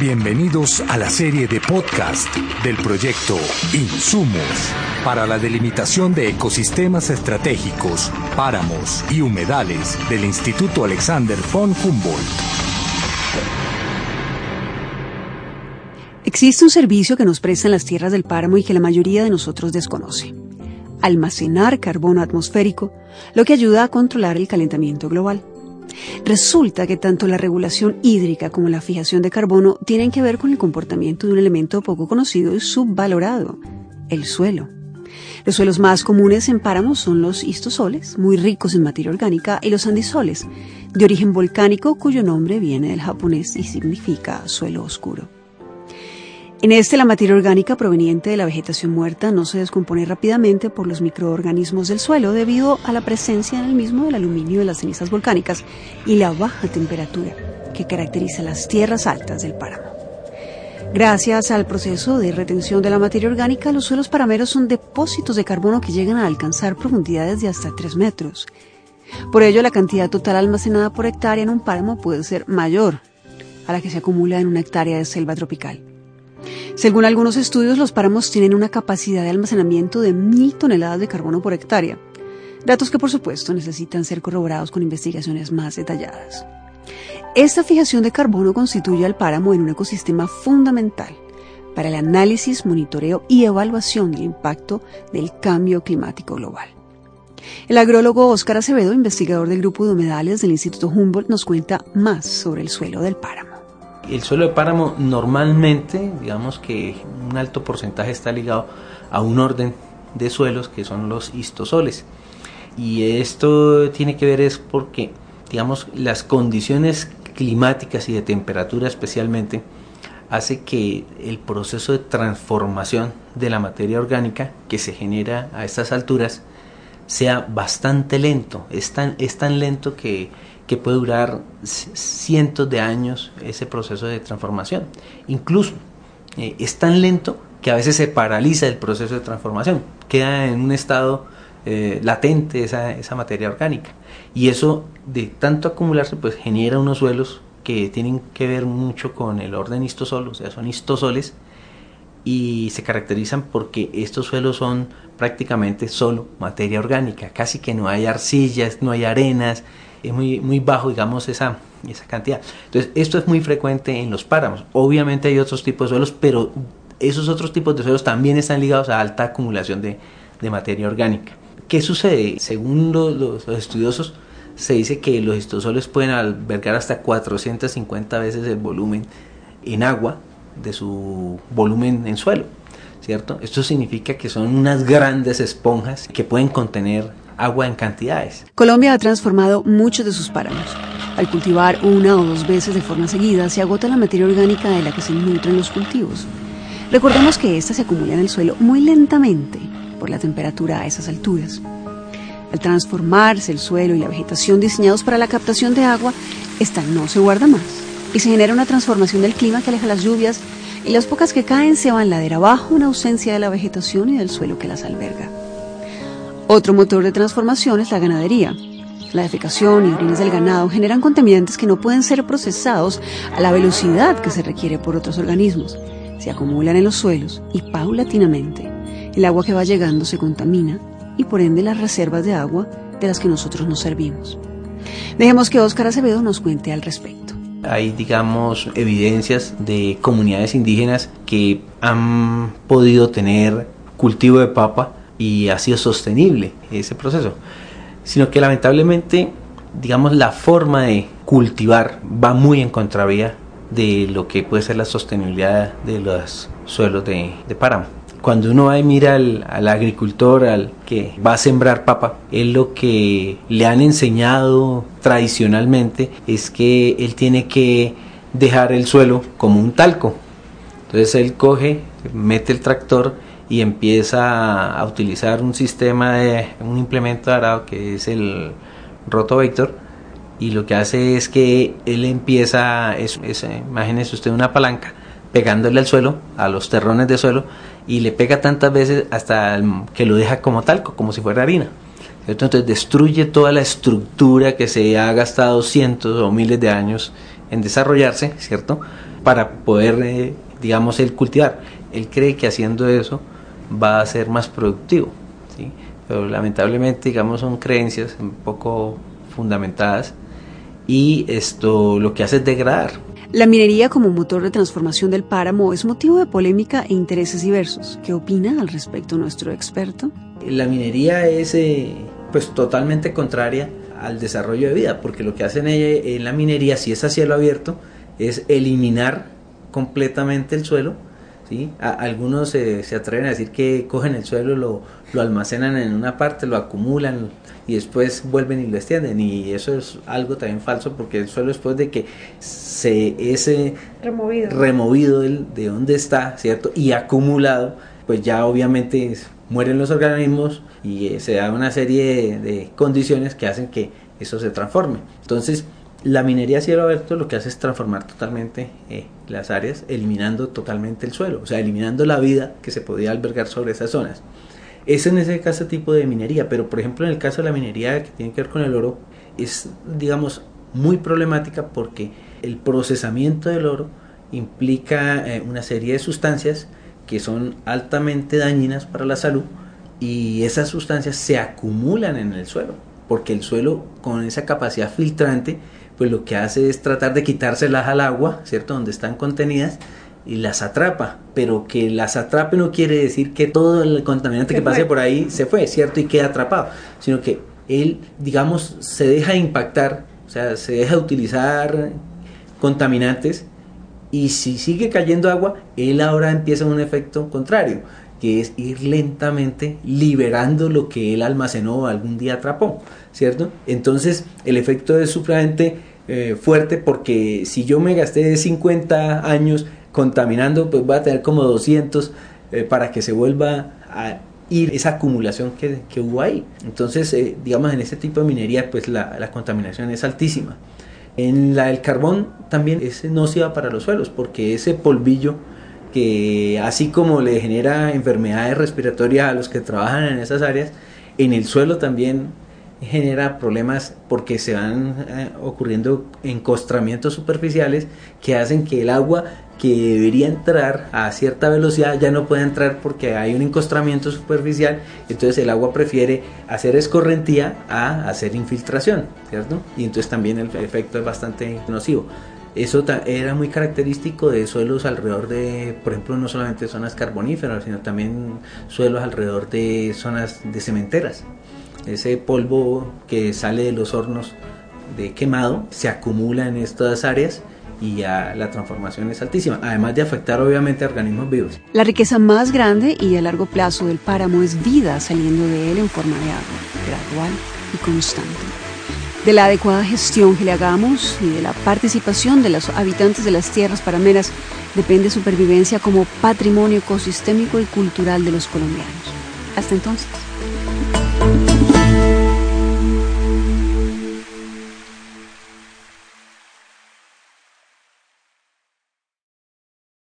Bienvenidos a la serie de podcast del proyecto Insumos para la delimitación de ecosistemas estratégicos, páramos y humedales del Instituto Alexander von Humboldt. Existe un servicio que nos prestan las tierras del páramo y que la mayoría de nosotros desconoce. Almacenar carbono atmosférico, lo que ayuda a controlar el calentamiento global. Resulta que tanto la regulación hídrica como la fijación de carbono tienen que ver con el comportamiento de un elemento poco conocido y subvalorado, el suelo. Los suelos más comunes en páramos son los histosoles, muy ricos en materia orgánica, y los andisoles, de origen volcánico cuyo nombre viene del japonés y significa suelo oscuro. En este, la materia orgánica proveniente de la vegetación muerta no se descompone rápidamente por los microorganismos del suelo debido a la presencia en el mismo del aluminio de las cenizas volcánicas y la baja temperatura que caracteriza las tierras altas del páramo. Gracias al proceso de retención de la materia orgánica, los suelos parameros son depósitos de carbono que llegan a alcanzar profundidades de hasta 3 metros. Por ello, la cantidad total almacenada por hectárea en un páramo puede ser mayor a la que se acumula en una hectárea de selva tropical. Según algunos estudios, los páramos tienen una capacidad de almacenamiento de mil toneladas de carbono por hectárea, datos que por supuesto necesitan ser corroborados con investigaciones más detalladas. Esta fijación de carbono constituye al páramo en un ecosistema fundamental para el análisis, monitoreo y evaluación del impacto del cambio climático global. El agrólogo Óscar Acevedo, investigador del grupo de humedales del Instituto Humboldt, nos cuenta más sobre el suelo del páramo. El suelo de páramo normalmente, digamos que un alto porcentaje está ligado a un orden de suelos que son los histosoles. Y esto tiene que ver es porque, digamos, las condiciones climáticas y de temperatura especialmente hace que el proceso de transformación de la materia orgánica que se genera a estas alturas sea bastante lento. Es tan, es tan lento que que puede durar cientos de años ese proceso de transformación. Incluso eh, es tan lento que a veces se paraliza el proceso de transformación, queda en un estado eh, latente esa, esa, materia orgánica. Y eso de tanto acumularse pues genera unos suelos que tienen que ver mucho con el orden histosol, o sea, son histosoles, y se caracterizan porque estos suelos son prácticamente solo materia orgánica, casi que no hay arcillas, no hay arenas, es muy, muy bajo, digamos, esa, esa cantidad. Entonces, esto es muy frecuente en los páramos. Obviamente hay otros tipos de suelos, pero esos otros tipos de suelos también están ligados a alta acumulación de, de materia orgánica. ¿Qué sucede? Según los, estudiosos, se dice que los histosoles pueden albergar hasta 450 veces el volumen en agua de su volumen en suelo, ¿cierto? Esto significa que son unas grandes esponjas que pueden contener agua en cantidades. Colombia ha transformado muchos de sus páramos. Al cultivar una o dos veces de forma seguida, se agota la materia orgánica de la que se nutren los cultivos. Recordemos que ésta se acumula en el suelo muy lentamente por la temperatura a esas alturas. Al transformarse el suelo y la vegetación diseñados para la captación de agua, esta no se guarda más y se genera una transformación del clima que aleja las lluvias y las pocas que caen se van ladera abajo en ausencia de la vegetación y del suelo que las alberga. Otro motor de transformación es la ganadería. La defecación y orines del ganado generan contaminantes que no pueden ser procesados a la velocidad que se requiere por otros organismos. Se acumulan en los suelos y paulatinamente el agua que va llegando se contamina y por ende las reservas de agua de las que nosotros nos servimos. Dejemos que Óscar Acevedo nos cuente al respecto. Hay, digamos, evidencias de comunidades indígenas que han podido tener cultivo de papa y ha sido sostenible ese proceso, sino que lamentablemente, digamos, la forma de cultivar va muy en contravía de lo que puede ser la sostenibilidad de los suelos de, páramo. Cuando uno va y mira al, al, agricultor, al que va a sembrar papa, él lo que le han enseñado tradicionalmente es que él tiene que dejar el suelo como un talco. Entonces él coge, mete el tractor y empieza a utilizar un sistema de un implemento de arado que es el rotovector y lo que hace es que él empieza, es, imagínese usted una palanca pegándole al suelo, a los terrones de suelo y le pega tantas veces hasta que lo deja como talco, como si fuera harina. Entonces destruye toda la estructura que se ha gastado cientos o miles de años en desarrollarse, ¿cierto? Para poder, eh, digamos, el cultivar. Él cree que haciendo eso va a ser más productivo, ¿sí? Pero lamentablemente, digamos, son creencias un poco fundamentadas y esto lo que hace es degradar. La minería como motor de transformación del páramo es motivo de polémica e intereses diversos. ¿Qué opina al respecto nuestro experto? La minería es eh, pues totalmente contraria al desarrollo de vida, porque lo que hacen en la minería, si es a cielo abierto, es eliminar completamente el suelo. ¿Sí? algunos se, se, atreven a decir que cogen el suelo, lo, lo almacenan en una parte, lo acumulan, y después vuelven y lo extienden y eso es algo también falso porque el suelo después de que se ese removido, removido de donde está, ¿cierto? Y acumulado, pues ya obviamente mueren los organismos y eh, se da una serie de, condiciones que hacen que eso se transforme. Entonces, la minería a cielo abierto lo que hace es transformar totalmente eh, las áreas, eliminando totalmente el suelo, o sea, eliminando la vida que se podía albergar sobre esas zonas. Es en ese caso tipo de minería, pero por ejemplo en el caso de la minería que tiene que ver con el oro, es digamos muy problemática porque el procesamiento del oro implica eh, una serie de sustancias que son altamente dañinas para la salud y esas sustancias se acumulan en el suelo, porque el suelo con esa capacidad filtrante pues lo que hace es tratar de quitárselas al agua, ¿cierto? Donde están contenidas y las atrapa, pero que las atrape no quiere decir que todo el contaminante que pase por ahí se fue, ¿cierto? Y queda atrapado, sino que él, digamos, se deja impactar, o sea, se deja utilizar contaminantes y si sigue cayendo agua, él ahora empieza un efecto contrario, es ir lentamente liberando lo que él almacenó o algún día atrapó, ¿cierto? Entonces el efecto es supremamente eh, fuerte porque si yo me gasté 50 años contaminando, pues va a tener como 200 eh, para que se vuelva a ir esa acumulación que, que hubo ahí. Entonces, eh, digamos, en este tipo de minería, pues la, la, contaminación es altísima. En la del carbón también es nociva para los suelos, porque ese polvillo que así como le genera enfermedades respiratorias a los que trabajan en esas áreas, en el suelo también genera problemas porque se van eh, ocurriendo encostramientos superficiales que hacen que el agua que debería entrar a cierta velocidad ya no puede entrar porque hay un encostramiento superficial, entonces el agua prefiere hacer escorrentía a hacer infiltración, ¿cierto? Y entonces también el efecto es bastante nocivo. Eso era muy característico de suelos alrededor de, por ejemplo, no solamente zonas carboníferas, sino también suelos alrededor de zonas de cementeras ese polvo que sale de los hornos de quemado se acumula en estas áreas y ya la transformación es altísima, además de afectar obviamente a organismos vivos. La riqueza más grande y a largo plazo del páramo es vida saliendo de él en forma de agua, gradual y constante de la adecuada gestión que le hagamos y de la participación de los habitantes de las tierras parameras depende supervivencia como patrimonio ecosistémico y cultural de los colombianos. Hasta entonces.